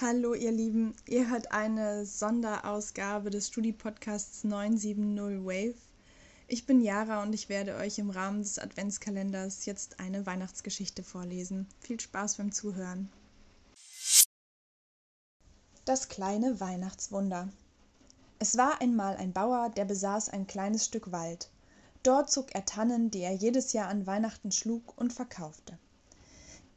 Hallo ihr Lieben, ihr hört eine Sonderausgabe des Studi-Podcasts 970 Wave. Ich bin Jara und ich werde euch im Rahmen des Adventskalenders jetzt eine Weihnachtsgeschichte vorlesen. Viel Spaß beim Zuhören. Das kleine Weihnachtswunder. Es war einmal ein Bauer, der besaß ein kleines Stück Wald. Dort zog er Tannen, die er jedes Jahr an Weihnachten schlug und verkaufte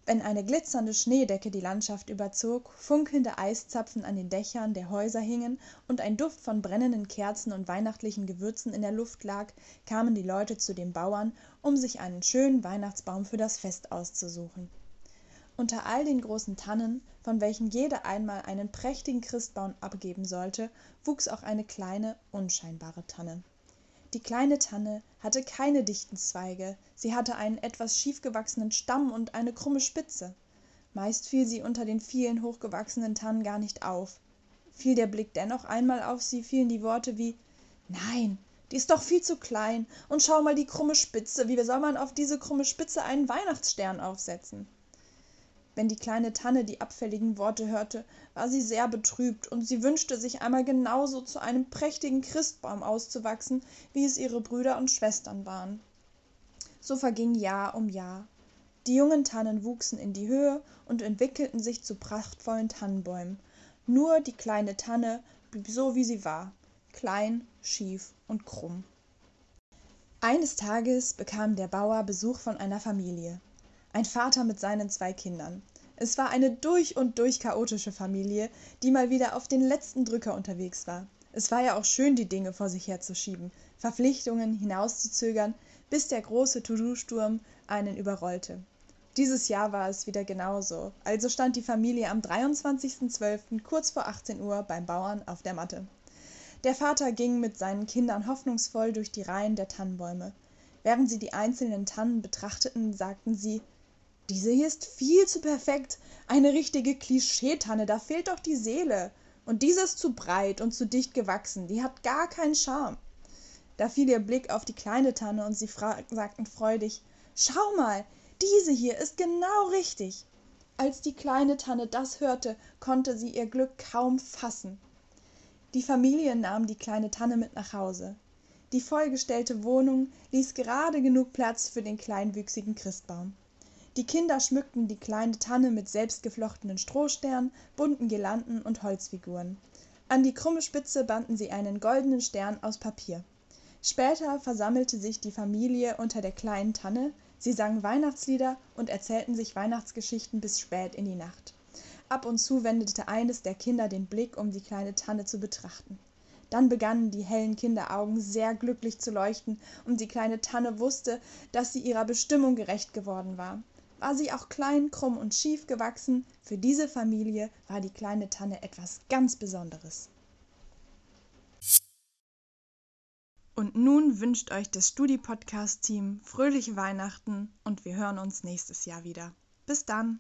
wenn eine glitzernde schneedecke die landschaft überzog funkelnde eiszapfen an den dächern der häuser hingen und ein duft von brennenden kerzen und weihnachtlichen gewürzen in der luft lag kamen die leute zu dem bauern um sich einen schönen weihnachtsbaum für das fest auszusuchen. Unter all den großen tannen von welchen jede einmal einen prächtigen christbaum abgeben sollte wuchs auch eine kleine unscheinbare tanne die kleine tanne hatte keine dichten zweige. Sie hatte einen etwas schiefgewachsenen stamm und eine krumme spitze. Meist fiel sie unter den vielen hochgewachsenen tannen gar nicht auf. Fiel der blick dennoch einmal auf sie fielen die worte wie nein die ist doch viel zu klein. Und schau mal die krumme spitze. Wie soll man auf diese krumme spitze einen weihnachtsstern aufsetzen wenn die kleine tanne die abfälligen worte hörte war sie sehr betrübt und sie wünschte sich einmal genauso zu einem prächtigen christbaum auszuwachsen wie es ihre brüder und schwestern waren. So verging jahr um jahr. Die jungen tannen wuchsen in die höhe und entwickelten sich zu prachtvollen tannenbäumen. Nur die kleine tanne blieb so wie sie war klein schief und krumm. Eines tages bekam der bauer besuch von einer familie ein vater mit seinen zwei kindern. Es war eine durch und durch chaotische familie die mal wieder auf den letzten drücker unterwegs war. Es war ja auch schön die dinge vor sich herzuschieben verpflichtungen hinauszuzögern bis der große to-do-sturm einen überrollte. Dieses jahr war es wieder genauso. Also stand die familie am 23.12. kurz vor 18 uhr beim bauern auf der matte. Der vater ging mit seinen kindern hoffnungsvoll durch die reihen der tannenbäume. Während sie die einzelnen tannen betrachteten sagten sie diese hier ist viel zu perfekt. Eine richtige klischeetanne da fehlt doch die seele. Und diese ist zu breit und zu dicht gewachsen. Die hat gar keinen charme. Da fiel ihr blick auf die kleine tanne und sie sagten freudig schau mal diese hier ist genau richtig. Als die kleine tanne das hörte konnte sie ihr glück kaum fassen. Die familie nahm die kleine tanne mit nach hause. Die vollgestellte wohnung ließ gerade genug platz für den kleinwüchsigen christbaum die kinder schmückten die kleine tanne mit selbstgeflochtenen strohsternen bunten girlanden und holzfiguren. An die krumme spitze banden sie einen goldenen stern aus papier. Später versammelte sich die familie unter der kleinen tanne. Sie sangen weihnachtslieder und erzählten sich weihnachtsgeschichten bis spät in die nacht. Ab und zu wendete eines der kinder den blick um die kleine tanne zu betrachten. Dann begannen die hellen kinderaugen sehr glücklich zu leuchten und die kleine tanne wusste dass sie ihrer bestimmung gerecht geworden war war sie auch klein krumm und schief gewachsen. Für diese familie war die kleine tanne etwas ganz besonderes. Und nun wünscht euch das studi podcast team fröhliche weihnachten und wir hören uns nächstes jahr wieder. Bis dann